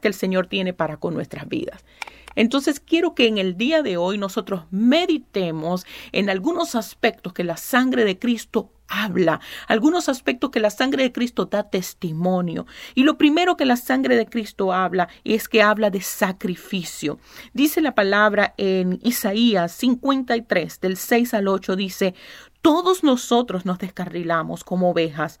que el Señor tiene para con nuestras vidas. Entonces quiero que en el día de hoy nosotros meditemos en algunos aspectos que la sangre de Cristo habla, algunos aspectos que la sangre de Cristo da testimonio. Y lo primero que la sangre de Cristo habla es que habla de sacrificio. Dice la palabra en Isaías 53, del 6 al 8, dice, todos nosotros nos descarrilamos como ovejas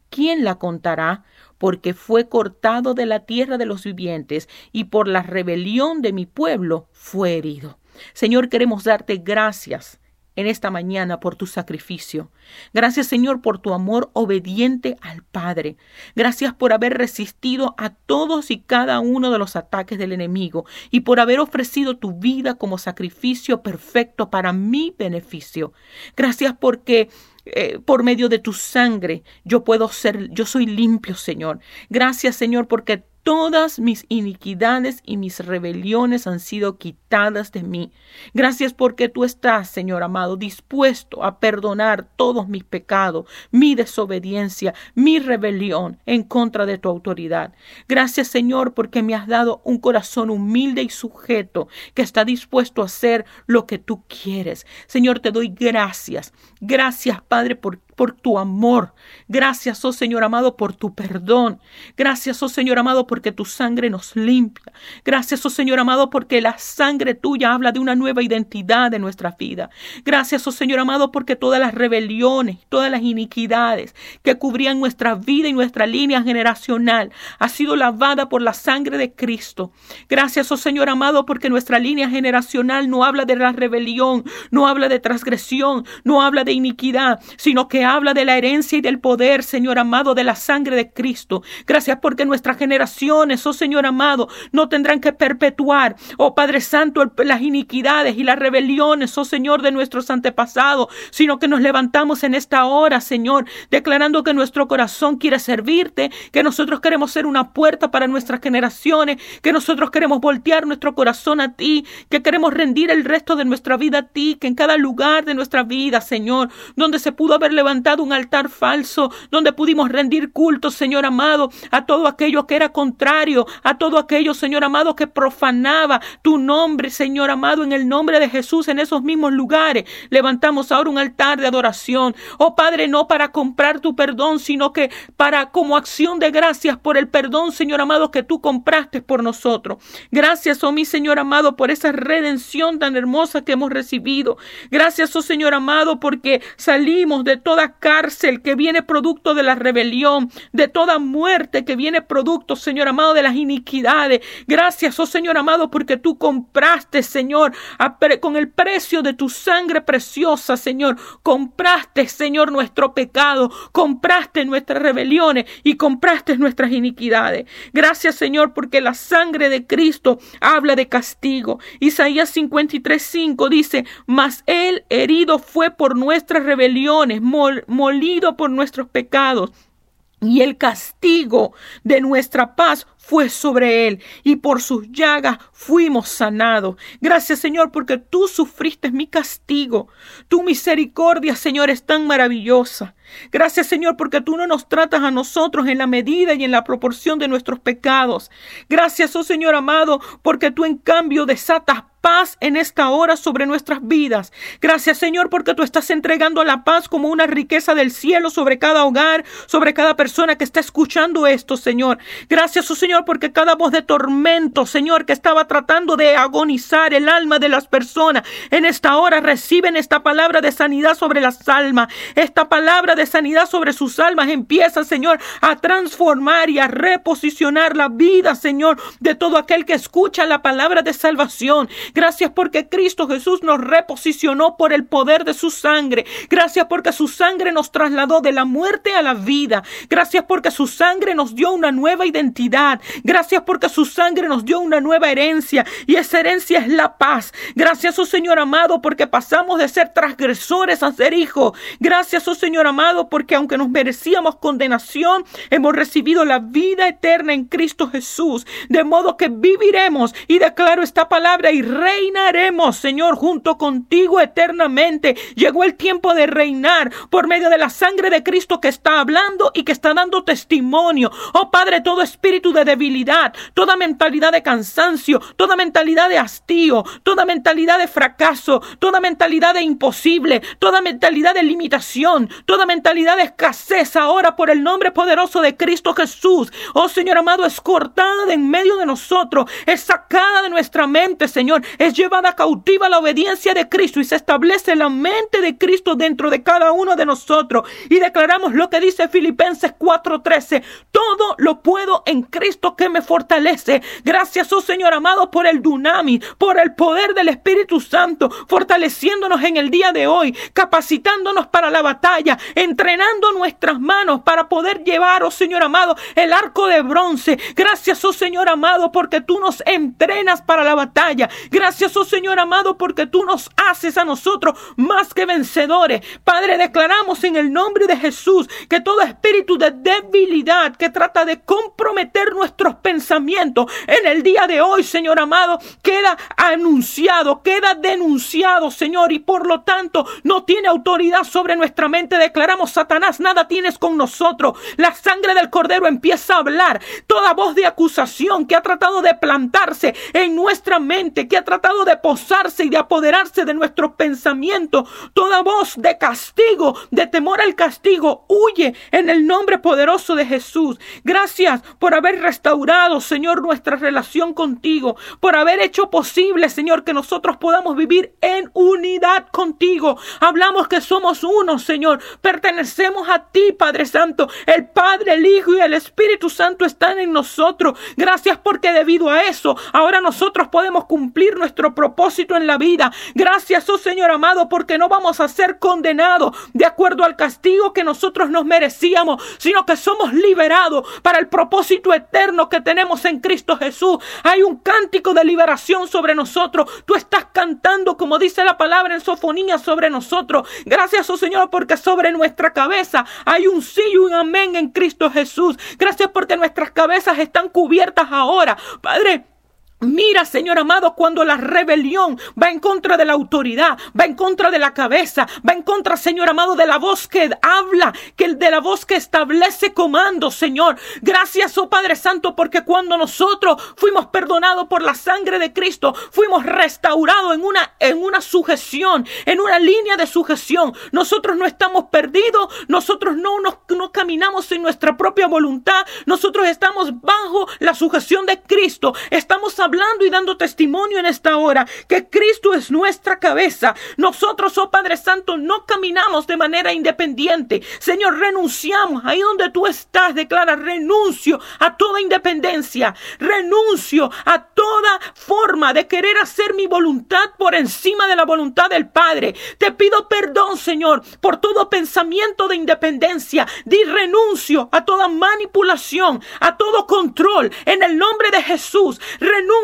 ¿quién la contará? porque fue cortado de la tierra de los vivientes y por la rebelión de mi pueblo fue herido. Señor, queremos darte gracias en esta mañana por tu sacrificio. Gracias Señor por tu amor obediente al Padre. Gracias por haber resistido a todos y cada uno de los ataques del enemigo y por haber ofrecido tu vida como sacrificio perfecto para mi beneficio. Gracias porque eh, por medio de tu sangre yo puedo ser, yo soy limpio, Señor. Gracias, Señor, porque Todas mis iniquidades y mis rebeliones han sido quitadas de mí. Gracias porque tú estás, Señor amado, dispuesto a perdonar todos mis pecados, mi desobediencia, mi rebelión en contra de tu autoridad. Gracias, Señor, porque me has dado un corazón humilde y sujeto que está dispuesto a hacer lo que tú quieres. Señor, te doy gracias. Gracias, Padre, por por tu amor. Gracias, oh Señor amado, por tu perdón. Gracias, oh Señor amado, porque tu sangre nos limpia. Gracias, oh Señor amado, porque la sangre tuya habla de una nueva identidad de nuestra vida. Gracias, oh Señor amado, porque todas las rebeliones, todas las iniquidades que cubrían nuestra vida y nuestra línea generacional ha sido lavada por la sangre de Cristo. Gracias, oh Señor amado, porque nuestra línea generacional no habla de la rebelión, no habla de transgresión, no habla de iniquidad, sino que habla de la herencia y del poder, Señor amado, de la sangre de Cristo. Gracias porque nuestras generaciones, oh Señor amado, no tendrán que perpetuar, oh Padre Santo, las iniquidades y las rebeliones, oh Señor, de nuestros antepasados, sino que nos levantamos en esta hora, Señor, declarando que nuestro corazón quiere servirte, que nosotros queremos ser una puerta para nuestras generaciones, que nosotros queremos voltear nuestro corazón a ti, que queremos rendir el resto de nuestra vida a ti, que en cada lugar de nuestra vida, Señor, donde se pudo haber levantado un altar falso donde pudimos rendir culto, Señor amado, a todo aquello que era contrario, a todo aquello, Señor amado, que profanaba tu nombre, Señor amado, en el nombre de Jesús, en esos mismos lugares. Levantamos ahora un altar de adoración. Oh Padre, no para comprar tu perdón, sino que para como acción de gracias por el perdón, Señor amado, que tú compraste por nosotros. Gracias, oh mi Señor amado, por esa redención tan hermosa que hemos recibido. Gracias, oh Señor amado, porque salimos de toda cárcel que viene producto de la rebelión, de toda muerte que viene producto, Señor amado, de las iniquidades. Gracias, oh Señor amado, porque tú compraste, Señor, con el precio de tu sangre preciosa, Señor. Compraste, Señor, nuestro pecado, compraste nuestras rebeliones y compraste nuestras iniquidades. Gracias, Señor, porque la sangre de Cristo habla de castigo. Isaías 53, 5 dice, mas él herido fue por nuestras rebeliones, molido por nuestros pecados. Y el castigo de nuestra paz fue sobre él y por sus llagas fuimos sanados. Gracias Señor porque tú sufriste mi castigo. Tu misericordia Señor es tan maravillosa. Gracias Señor porque tú no nos tratas a nosotros en la medida y en la proporción de nuestros pecados. Gracias, oh Señor amado, porque tú en cambio desatas paz en esta hora sobre nuestras vidas. Gracias Señor porque tú estás entregando la paz como una riqueza del cielo sobre cada hogar, sobre cada persona que está escuchando esto, Señor. Gracias, oh Señor, porque cada voz de tormento, Señor, que estaba tratando de agonizar el alma de las personas, en esta hora reciben esta palabra de sanidad sobre las almas. Esta palabra de sanidad sobre sus almas empieza, Señor, a transformar y a reposicionar la vida, Señor, de todo aquel que escucha la palabra de salvación. Gracias porque Cristo Jesús nos reposicionó por el poder de su sangre. Gracias porque su sangre nos trasladó de la muerte a la vida. Gracias porque su sangre nos dio una nueva identidad. Gracias porque su sangre nos dio una nueva herencia y esa herencia es la paz. Gracias, oh Señor amado, porque pasamos de ser transgresores a ser hijos. Gracias, oh Señor amado, porque aunque nos merecíamos condenación, hemos recibido la vida eterna en Cristo Jesús. De modo que viviremos y declaro esta palabra y reinaremos, Señor, junto contigo eternamente. Llegó el tiempo de reinar por medio de la sangre de Cristo que está hablando y que está dando testimonio. Oh Padre, todo espíritu de debilidad, toda mentalidad de cansancio, toda mentalidad de hastío, toda mentalidad de fracaso, toda mentalidad de imposible, toda mentalidad de limitación, toda mentalidad de escasez ahora por el nombre poderoso de Cristo Jesús. Oh Señor amado, es cortada de en medio de nosotros, es sacada de nuestra mente, Señor, es llevada cautiva la obediencia de Cristo y se establece la mente de Cristo dentro de cada uno de nosotros. Y declaramos lo que dice Filipenses 4:13, todo lo puedo en Cristo que me fortalece. Gracias, oh Señor amado, por el dunami, por el poder del Espíritu Santo, fortaleciéndonos en el día de hoy, capacitándonos para la batalla, entrenando nuestras manos para poder llevar, oh Señor amado, el arco de bronce. Gracias, oh Señor amado, porque tú nos entrenas para la batalla. Gracias, oh Señor amado, porque tú nos haces a nosotros más que vencedores. Padre, declaramos en el nombre de Jesús que todo espíritu de debilidad que trata de comprometer nuestros pensamientos en el día de hoy, Señor amado, queda anunciado, queda denunciado, Señor, y por lo tanto no tiene autoridad sobre nuestra mente. Declaramos, Satanás, nada tienes con nosotros. La sangre del cordero empieza a hablar. Toda voz de acusación que ha tratado de plantarse en nuestra mente, que ha tratado de posarse y de apoderarse de nuestro pensamiento, toda voz de castigo, de temor al castigo, huye en el nombre poderoso de Jesús. Gracias por haber restaurado, Señor, nuestra relación contigo, por haber hecho posible, Señor, que nosotros podamos vivir en unidad contigo. Hablamos que somos uno, Señor. Pertenecemos a ti, Padre Santo. El Padre, el Hijo y el Espíritu Santo están en nosotros. Gracias porque debido a eso, ahora nosotros podemos cumplir nuestro propósito en la vida. Gracias, oh Señor amado, porque no vamos a ser condenados de acuerdo al castigo que nosotros nos merecíamos, sino que somos liberados para el propósito eterno que tenemos en Cristo Jesús. Hay un cántico de liberación sobre nosotros. Tú estás cantando, como dice la palabra en sofonía, sobre nosotros. Gracias, oh Señor, porque sobre nuestra cabeza hay un sí y un amén en Cristo Jesús. Gracias porque nuestras cabezas están cubiertas ahora. Padre, Mira, Señor amado, cuando la rebelión va en contra de la autoridad, va en contra de la cabeza, va en contra, Señor amado, de la voz que habla, que de la voz que establece comando, Señor. Gracias, oh Padre Santo, porque cuando nosotros fuimos perdonados por la sangre de Cristo, fuimos restaurados en una en una sujeción, en una línea de sujeción. Nosotros no estamos perdidos, nosotros no no caminamos en nuestra propia voluntad, nosotros estamos bajo la sujeción de Cristo. Estamos hablando y dando testimonio en esta hora que Cristo es nuestra cabeza. Nosotros, oh Padre Santo, no caminamos de manera independiente. Señor, renunciamos. Ahí donde tú estás, declara, renuncio a toda independencia. Renuncio a toda forma de querer hacer mi voluntad por encima de la voluntad del Padre. Te pido perdón, Señor, por todo pensamiento de independencia. Di renuncio a toda manipulación, a todo control. En el nombre de Jesús, renuncio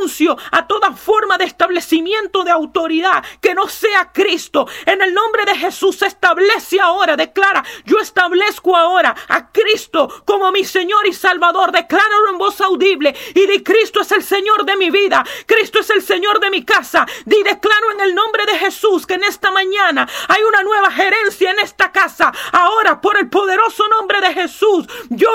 a toda forma de establecimiento de autoridad que no sea Cristo. En el nombre de Jesús se establece ahora, declara, yo establezco ahora a Cristo como mi Señor y Salvador. Decláralo en voz audible y di Cristo es el Señor de mi vida. Cristo es el Señor de mi casa. Di declaro en el nombre de Jesús que en esta mañana hay una nueva gerencia en esta casa. Ahora por el poderoso nombre de Jesús, yo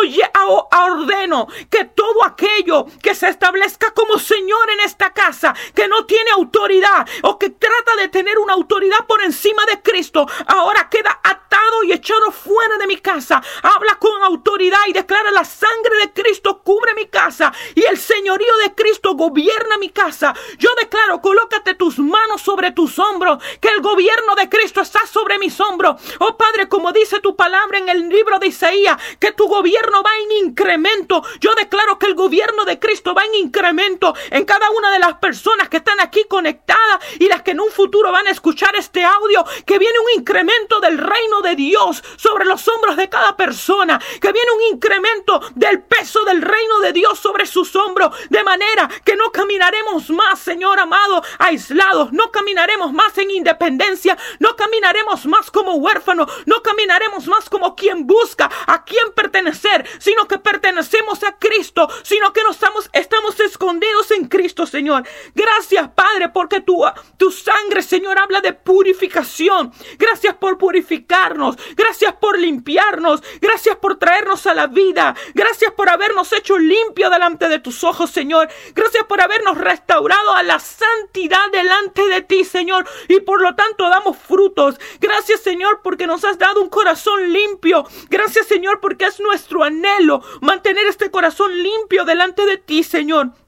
ordeno que todo aquello que se establezca como Señor en esta casa que no tiene autoridad o que trata de tener una autoridad por encima de Cristo, ahora queda atado y echado fuera de mi casa. Habla con autoridad y declara la sangre de Cristo cubre mi casa y el señorío de Cristo gobierna mi casa. Yo declaro, colócate tus manos sobre tus hombros, que el gobierno de Cristo está sobre mis hombros. Oh Padre, como dice tu palabra en el libro de Isaías, que tu gobierno va en incremento. Yo declaro que el gobierno de Cristo va en incremento en cada una de las personas que están aquí conectadas y las que en un futuro van a escuchar este audio, que viene un incremento del reino de Dios sobre los hombros de cada persona, que viene un incremento del peso del reino de Dios sobre sus hombros, de manera que no caminaremos más, Señor amado, aislados, no caminaremos más en independencia, no caminaremos más como huérfanos, no caminaremos más como quien busca a quien pertenecer, sino que pertenecemos a Cristo, sino que no estamos, estamos escondidos en Cristo, Señor. Gracias, Padre, porque tu, tu sangre, Señor, habla de purificación. Gracias por purificarnos. Gracias por limpiarnos. Gracias por traernos a la vida. Gracias por habernos hecho limpio delante de tus ojos, Señor. Gracias por habernos restaurado a la santidad delante de ti, Señor. Y por lo tanto damos frutos. Gracias, Señor, porque nos has dado un corazón limpio. Gracias, Señor, porque es nuestro anhelo mantener este corazón limpio delante de ti, Señor.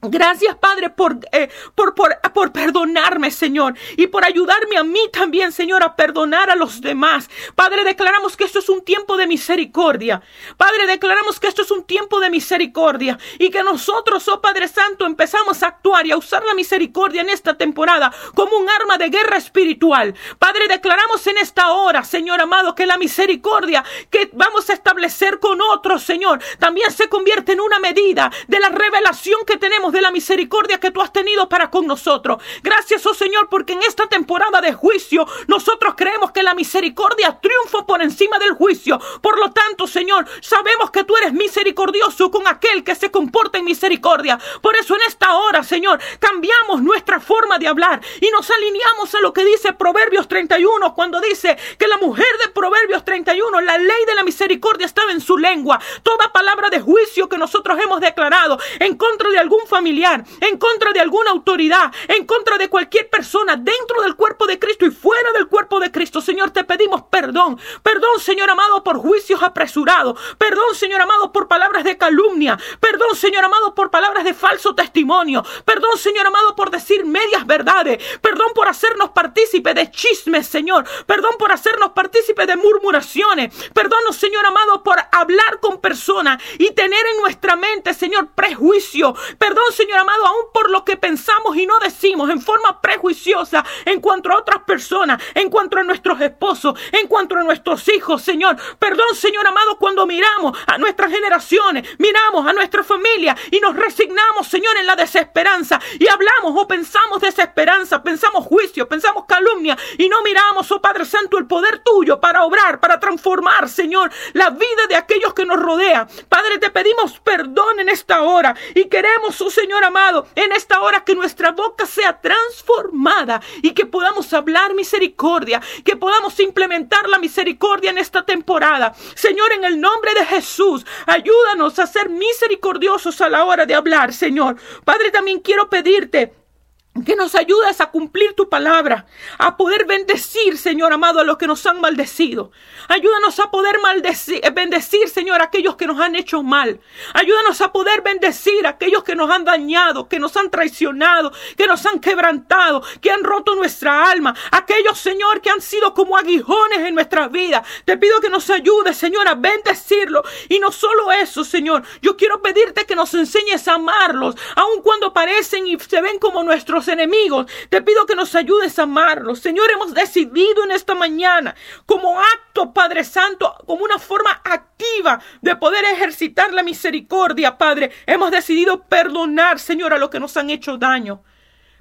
Gracias, Padre, por, eh, por, por, por, perdonarme, Señor, y por ayudarme a mí también, Señor, a perdonar a los demás. Padre, declaramos que esto es un tiempo de misericordia. Padre, declaramos que esto es un tiempo de misericordia y que nosotros, oh Padre Santo, empezamos a actuar y a usar la misericordia en esta temporada como un arma de guerra espiritual. Padre, declaramos en esta hora, Señor amado, que la misericordia que vamos a establecer con otros, Señor, también se convierte en una medida de la revelación que tenemos de la misericordia que tú has tenido para con nosotros. Gracias, oh Señor, porque en esta temporada de juicio nosotros creemos que la misericordia triunfa por encima del juicio. Por lo tanto, Señor, sabemos que tú eres misericordioso con aquel que se comporta en misericordia. Por eso en esta hora, Señor, cambiamos nuestra forma de hablar y nos alineamos a lo que dice Proverbios 31 cuando dice que la mujer de Proverbios 31, la ley de la misericordia estaba en su lengua. Toda palabra de juicio que nosotros hemos declarado en contra de algún familiar familiar, en contra de alguna autoridad, en contra de cualquier persona dentro del cuerpo de Cristo y fuera del cuerpo de Cristo. Señor, te pedimos perdón. Perdón, Señor amado, por juicios apresurados. Perdón, Señor amado, por palabras de calumnia. Perdón, Señor amado, por palabras de falso testimonio. Perdón, Señor amado, por decir medias verdades. Perdón por hacernos partícipe de chismes, Señor. Perdón por hacernos partícipe de murmuraciones. Perdón, Señor amado, por hablar con personas y tener en nuestra mente, Señor, prejuicio. Perdón, Señor amado, aún por lo que pensamos y no decimos en forma prejuiciosa en cuanto a otras personas, en cuanto a nuestros esposos, en cuanto a nuestros hijos, Señor. Perdón, Señor amado, cuando miramos a nuestras generaciones, miramos a nuestra familia y nos resignamos, Señor, en la desesperanza y hablamos o pensamos desesperanza, pensamos juicio, pensamos calumnia y no miramos, oh Padre Santo, el poder tuyo para obrar, para transformar, Señor, la vida de aquellos que nos rodean. Padre, te pedimos perdón en esta hora y queremos, oh Señor amado, en esta hora que nuestra boca sea transformada y que podamos hablar misericordia, que podamos implementar la misericordia en esta temporada. Señor, en el nombre de Jesús, ayúdanos a ser misericordiosos a la hora de hablar, Señor. Padre, también quiero pedirte que nos ayudes a cumplir tu palabra, a poder bendecir, Señor amado, a los que nos han maldecido. Ayúdanos a poder maldecir, bendecir, Señor, a aquellos que nos han hecho mal. Ayúdanos a poder bendecir a aquellos que nos han dañado, que nos han traicionado, que nos han quebrantado, que han roto nuestra alma. Aquellos, Señor, que han sido como aguijones en nuestras vidas. Te pido que nos ayudes, Señor, a bendecirlo. Y no solo eso, Señor. Yo quiero pedirte que nos enseñes a amarlos, aun cuando parecen y se ven como nuestros enemigos. Te pido que nos ayudes a amarlos. Señor, hemos decidido en esta mañana, como acto, Padre Santo, como una forma activa de poder ejercitar la misericordia, Padre. Hemos decidido perdonar, Señor, a los que nos han hecho daño.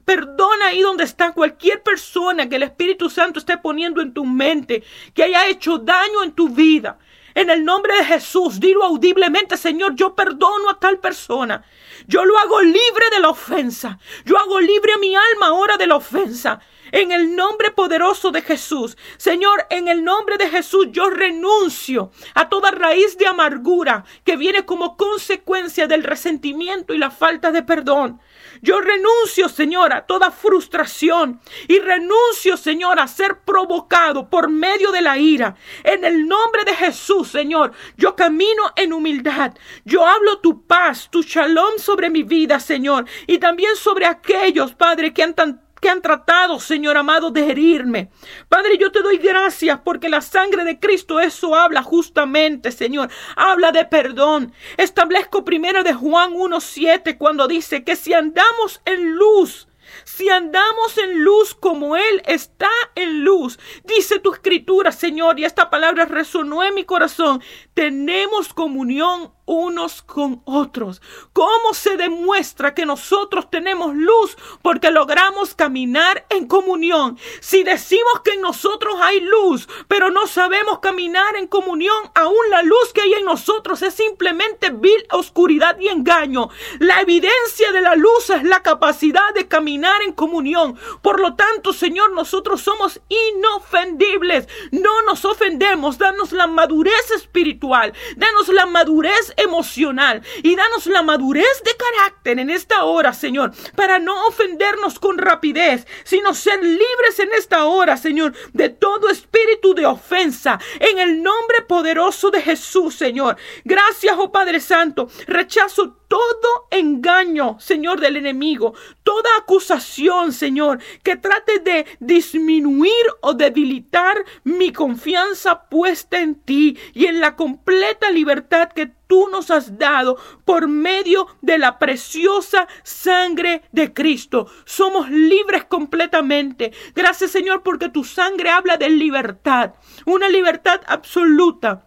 Perdona ahí donde está cualquier persona que el Espíritu Santo esté poniendo en tu mente, que haya hecho daño en tu vida. En el nombre de Jesús, dilo audiblemente, Señor, yo perdono a tal persona. Yo lo hago libre de la ofensa. Yo hago libre a mi alma ahora de la ofensa. En el nombre poderoso de Jesús. Señor, en el nombre de Jesús yo renuncio a toda raíz de amargura que viene como consecuencia del resentimiento y la falta de perdón. Yo renuncio, Señor, a toda frustración y renuncio, Señor, a ser provocado por medio de la ira. En el nombre de Jesús, Señor, yo camino en humildad. Yo hablo tu paz, tu shalom sobre mi vida, Señor, y también sobre aquellos, Padre, que han tan que han tratado, Señor amado, de herirme. Padre, yo te doy gracias porque la sangre de Cristo eso habla justamente, Señor. Habla de perdón. Establezco primero de Juan 1.7 cuando dice que si andamos en luz, si andamos en luz como Él está en luz, dice tu escritura, Señor, y esta palabra resonó en mi corazón, tenemos comunión unos con otros. ¿Cómo se demuestra que nosotros tenemos luz? Porque logramos caminar en comunión. Si decimos que en nosotros hay luz, pero no sabemos caminar en comunión, aún la luz que hay en nosotros es simplemente vil oscuridad y engaño. La evidencia de la luz es la capacidad de caminar en comunión. Por lo tanto, Señor, nosotros somos inofendibles. No nos ofendemos. Danos la madurez espiritual. Danos la madurez emocional y danos la madurez de carácter en esta hora, Señor, para no ofendernos con rapidez, sino ser libres en esta hora, Señor, de todo espíritu de ofensa, en el nombre poderoso de Jesús, Señor. Gracias, oh Padre Santo. Rechazo todo engaño, Señor, del enemigo, toda acusación, Señor, que trate de disminuir o debilitar mi confianza puesta en ti y en la completa libertad que tú nos has dado por medio de la preciosa sangre de Cristo. Somos libres completamente. Gracias, Señor, porque tu sangre habla de libertad, una libertad absoluta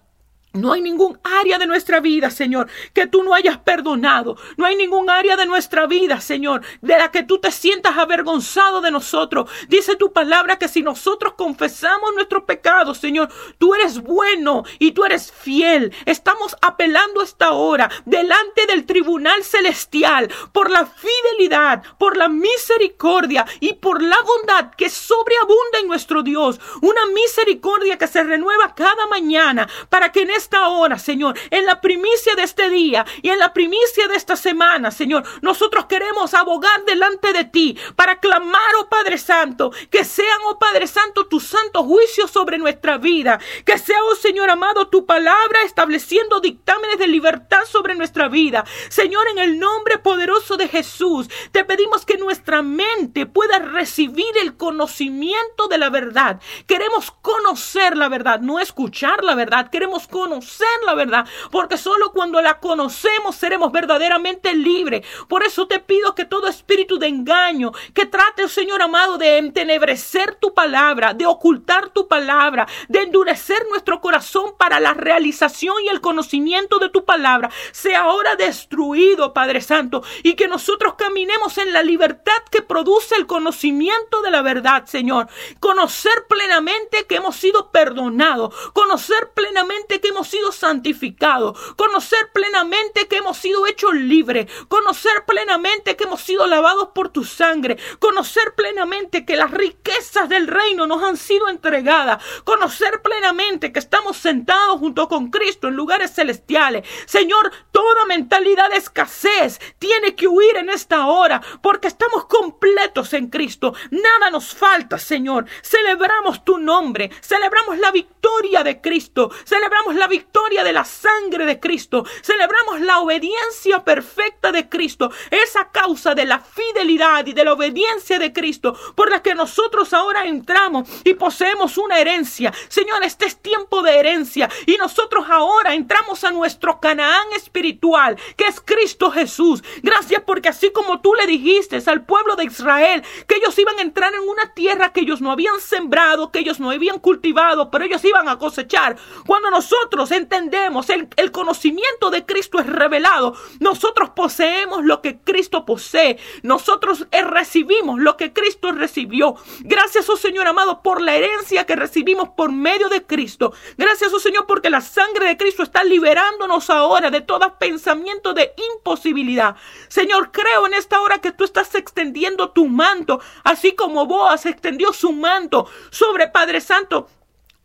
no hay ningún área de nuestra vida, Señor, que tú no hayas perdonado. No hay ningún área de nuestra vida, Señor, de la que tú te sientas avergonzado de nosotros. Dice tu palabra que si nosotros confesamos nuestros pecados, Señor, tú eres bueno y tú eres fiel. Estamos apelando esta hora delante del tribunal celestial por la fidelidad, por la misericordia y por la bondad que sobreabunda en nuestro Dios. Una misericordia que se renueva cada mañana para que en esta hora, Señor, en la primicia de este día y en la primicia de esta semana, Señor, nosotros queremos abogar delante de ti para clamar, oh Padre Santo, que sean, oh Padre Santo, tus santos juicios sobre nuestra vida, que sea, oh Señor amado, tu palabra estableciendo dictámenes de libertad sobre nuestra vida. Señor, en el nombre poderoso de Jesús, te pedimos que nuestra mente pueda recibir el conocimiento de la verdad. Queremos conocer la verdad, no escuchar la verdad, queremos conocer conocer la verdad, porque solo cuando la conocemos seremos verdaderamente libres. Por eso te pido que todo espíritu de engaño que trate, Señor amado, de entenebrecer tu palabra, de ocultar tu palabra, de endurecer nuestro corazón para la realización y el conocimiento de tu palabra, sea ahora destruido, Padre Santo, y que nosotros caminemos en la libertad que produce el conocimiento de la verdad, Señor. Conocer plenamente que hemos sido perdonados, conocer plenamente que hemos sido santificados, conocer plenamente que hemos sido hechos libres, conocer plenamente que hemos sido lavados por tu sangre, conocer plenamente que las riquezas del reino nos han sido entregadas, conocer plenamente que estamos sentados junto con Cristo en lugares celestiales. Señor, toda mentalidad de escasez tiene que huir en esta hora porque estamos completos en Cristo. Nada nos falta, Señor. Celebramos tu nombre, celebramos la victoria de Cristo, celebramos la victoria de la sangre de Cristo. Celebramos la obediencia perfecta de Cristo. Esa causa de la fidelidad y de la obediencia de Cristo por la que nosotros ahora entramos y poseemos una herencia. Señor, este es tiempo de herencia y nosotros ahora entramos a nuestro Canaán espiritual, que es Cristo Jesús. Gracias porque así como tú le dijiste al pueblo de Israel que ellos iban a entrar en una tierra que ellos no habían sembrado, que ellos no habían cultivado, pero ellos iban a cosechar. Cuando nosotros entendemos, el, el conocimiento de Cristo es revelado. Nosotros poseemos lo que Cristo posee. Nosotros eh, recibimos lo que Cristo recibió. Gracias, oh Señor amado, por la herencia que recibimos por medio de Cristo. Gracias, oh Señor, porque la sangre de Cristo está liberándonos ahora de todo pensamiento de imposibilidad. Señor, creo en esta hora que tú estás extendiendo tu manto, así como Boaz extendió su manto sobre Padre Santo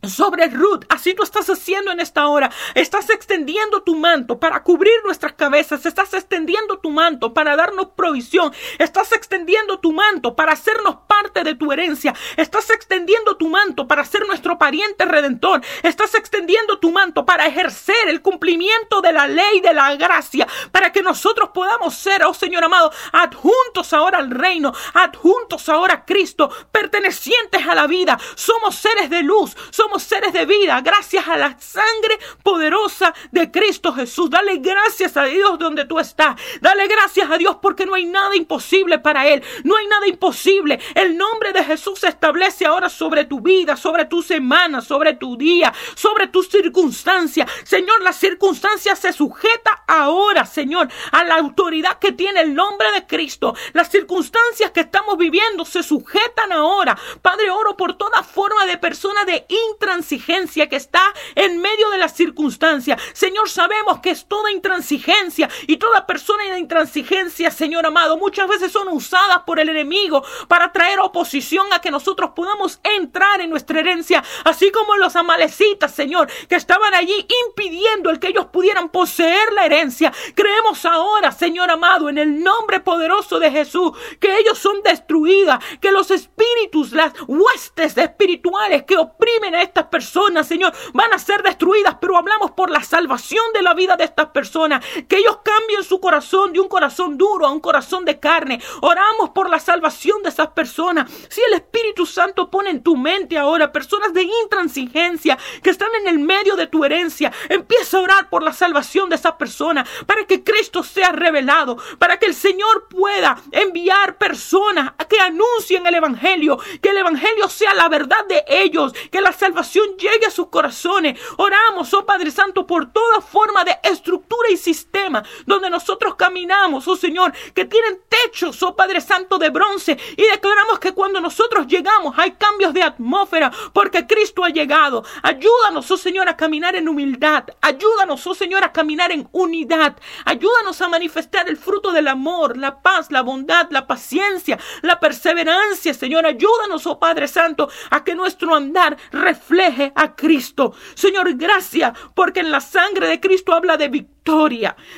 sobre Ruth. Así tú estás haciendo en esta hora. Estás extendiendo tu manto para cubrir nuestras cabezas. Estás extendiendo tu manto para darnos provisión. Estás extendiendo tu manto para hacernos parte de tu herencia. Estás extendiendo tu manto para ser nuestro pariente redentor. Estás extendiendo tu manto para ejercer el cumplimiento de la ley de la gracia. Para que nosotros podamos ser, oh Señor amado, adjuntos ahora al reino. Adjuntos ahora a Cristo. Pertenecientes a la vida. Somos seres de luz. Seres de vida gracias a la sangre poderosa de Cristo Jesús. Dale gracias a Dios donde tú estás. Dale gracias a Dios porque no hay nada imposible para Él. No hay nada imposible. El nombre de Jesús se establece ahora sobre tu vida, sobre tu semana, sobre tu día, sobre tus circunstancias. Señor, la circunstancia se sujeta ahora, Señor, a la autoridad que tiene el nombre de Cristo. Las circunstancias que estamos viviendo se sujetan ahora. Padre, oro por toda forma de persona de intransigencia que está en medio de las circunstancias. Señor, sabemos que es toda intransigencia y toda persona de intransigencia, Señor amado, muchas veces son usadas por el enemigo para traer oposición a que nosotros podamos entrar en nuestra herencia, así como los amalecitas, Señor, que estaban allí impidiendo el que ellos pudieran poseer la herencia. Creemos ahora, Señor amado, en el nombre poderoso de Jesús, que ellos son destruidas, que los espíritus, las huestes espirituales que oprimen a estas personas, Señor, van a ser destruidas, pero hablamos por la salvación de la vida de estas personas, que ellos cambien su corazón de un corazón duro a un corazón de carne. Oramos por la salvación de esas personas. Si el Espíritu Santo pone en tu mente ahora personas de intransigencia que están en el medio de tu herencia, empieza a orar por la salvación de esas personas para que Cristo sea revelado, para que el Señor pueda enviar personas que anuncien el Evangelio, que el Evangelio sea la verdad de ellos, que la salvación llegue a sus corazones. Oramos, oh Padre Santo, por toda forma de estructura y sistema donde nosotros caminamos, oh Señor, que tienen techos, oh Padre Santo, de bronce. Y declaramos que cuando nosotros llegamos hay cambios de atmósfera porque Cristo ha llegado. Ayúdanos, oh Señor, a caminar en humildad. Ayúdanos, oh Señor, a caminar en unidad. Ayúdanos a manifestar el fruto del amor, la paz, la bondad, la paciencia, la perseverancia, Señor. Ayúdanos, oh Padre Santo, a que nuestro andar refleje a Cristo. Señor, gracias porque en la sangre de Cristo habla de victoria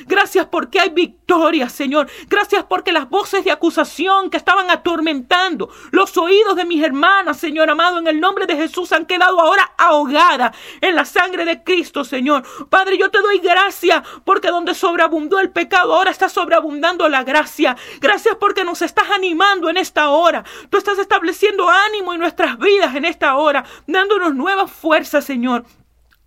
Gracias porque hay victoria, Señor. Gracias porque las voces de acusación que estaban atormentando los oídos de mis hermanas, Señor amado, en el nombre de Jesús han quedado ahora ahogadas en la sangre de Cristo, Señor. Padre, yo te doy gracias porque donde sobreabundó el pecado, ahora está sobreabundando la gracia. Gracias porque nos estás animando en esta hora. Tú estás estableciendo ánimo en nuestras vidas en esta hora, dándonos nuevas fuerzas, Señor.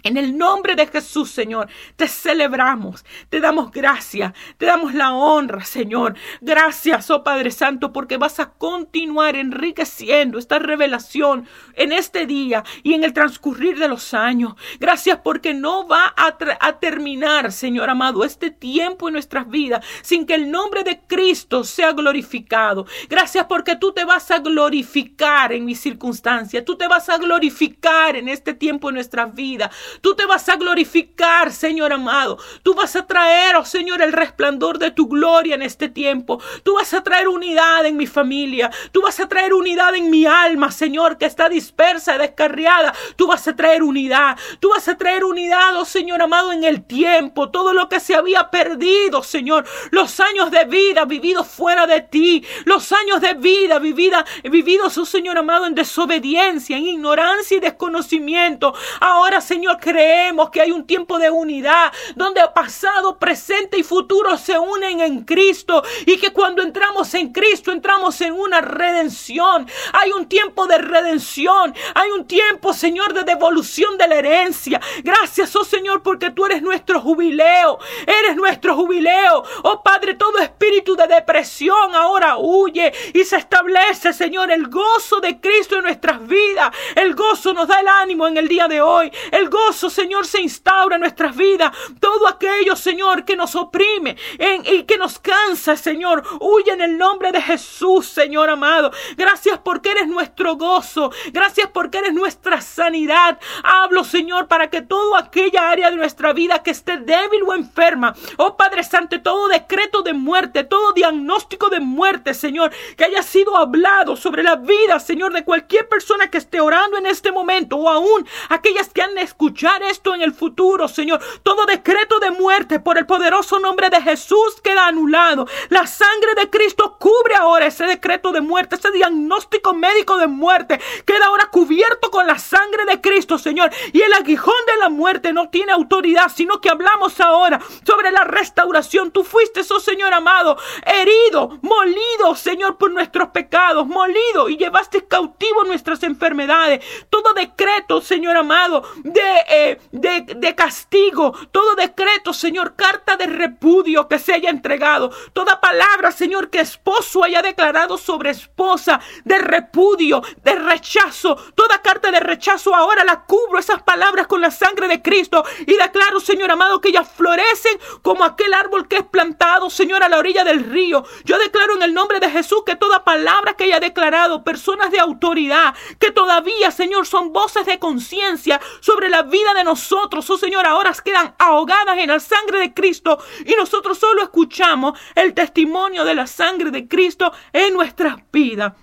En el nombre de Jesús, Señor, te celebramos, te damos gracias, te damos la honra, Señor. Gracias, oh Padre Santo, porque vas a continuar enriqueciendo esta revelación en este día y en el transcurrir de los años. Gracias porque no va a, a terminar, Señor amado, este tiempo en nuestras vidas sin que el nombre de Cristo sea glorificado. Gracias porque tú te vas a glorificar en mis circunstancias, tú te vas a glorificar en este tiempo en nuestras vidas. Tú te vas a glorificar, Señor amado. Tú vas a traer, oh Señor, el resplandor de tu gloria en este tiempo. Tú vas a traer unidad en mi familia. Tú vas a traer unidad en mi alma, Señor, que está dispersa y descarriada. Tú vas a traer unidad. Tú vas a traer unidad, oh Señor amado, en el tiempo. Todo lo que se había perdido, Señor. Los años de vida vividos fuera de ti. Los años de vida vivida, vividos, oh Señor amado, en desobediencia, en ignorancia y desconocimiento. Ahora, Señor, creemos que hay un tiempo de unidad donde pasado, presente y futuro se unen en Cristo y que cuando entramos en Cristo entramos en una redención. Hay un tiempo de redención, hay un tiempo, Señor, de devolución de la herencia. Gracias, oh Señor, porque tú eres nuestro jubileo, eres nuestro jubileo. Oh Padre, todo espíritu de depresión ahora huye y se establece, Señor, el gozo de Cristo en nuestras vidas. El gozo nos da el ánimo en el día de hoy. El gozo gozo, Señor, se instaura en nuestras vidas. Todo aquello, Señor, que nos oprime y que nos cansa, Señor, huye en el nombre de Jesús, Señor amado. Gracias porque eres nuestro gozo. Gracias porque eres nuestra sanidad. Hablo, Señor, para que toda aquella área de nuestra vida que esté débil o enferma, oh Padre Santo, todo decreto de muerte, todo diagnóstico de muerte, Señor, que haya sido hablado sobre la vida, Señor, de cualquier persona que esté orando en este momento o aún aquellas que han de escuchar esto en el futuro, Señor. Todo decreto de muerte por el poderoso nombre de Jesús queda anulado. La sangre de Cristo cubre ahora ese decreto de muerte, ese diagnóstico médico de muerte. Queda ahora cubierto con la sangre de Cristo, Señor. Y el aguijón de la muerte no tiene autoridad, sino que hablamos ahora sobre la restauración. Tú fuiste, oh Señor amado, herido, molido, Señor, por nuestros pecados, molido y llevaste cautivo nuestras enfermedades. Todo decreto, Señor amado, de, eh, de, de castigo, todo decreto, Señor, carta de repudio que se haya entregado, toda palabra, Señor, que esposo haya declarado sobre esposa, de repudio, de rechazo, toda carta de rechazo, ahora la cubro esas palabras con la sangre de Cristo y declaro, Señor amado, que ellas florecen como aquel árbol que es plantado, Señor, a la orilla del río. Yo declaro en el nombre de Jesús que toda palabra que haya declarado, personas de autoridad, que todavía, Señor, son voces de conciencia sobre la vida de nosotros, oh Señor, ahora quedan ahogadas en la sangre de Cristo y nosotros solo escuchamos el testimonio de la sangre de Cristo en nuestras vidas.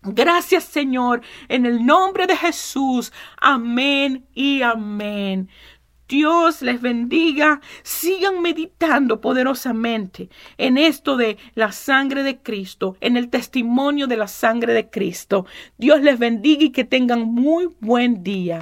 Gracias Señor, en el nombre de Jesús. Amén y amén. Dios les bendiga. Sigan meditando poderosamente en esto de la sangre de Cristo, en el testimonio de la sangre de Cristo. Dios les bendiga y que tengan muy buen día.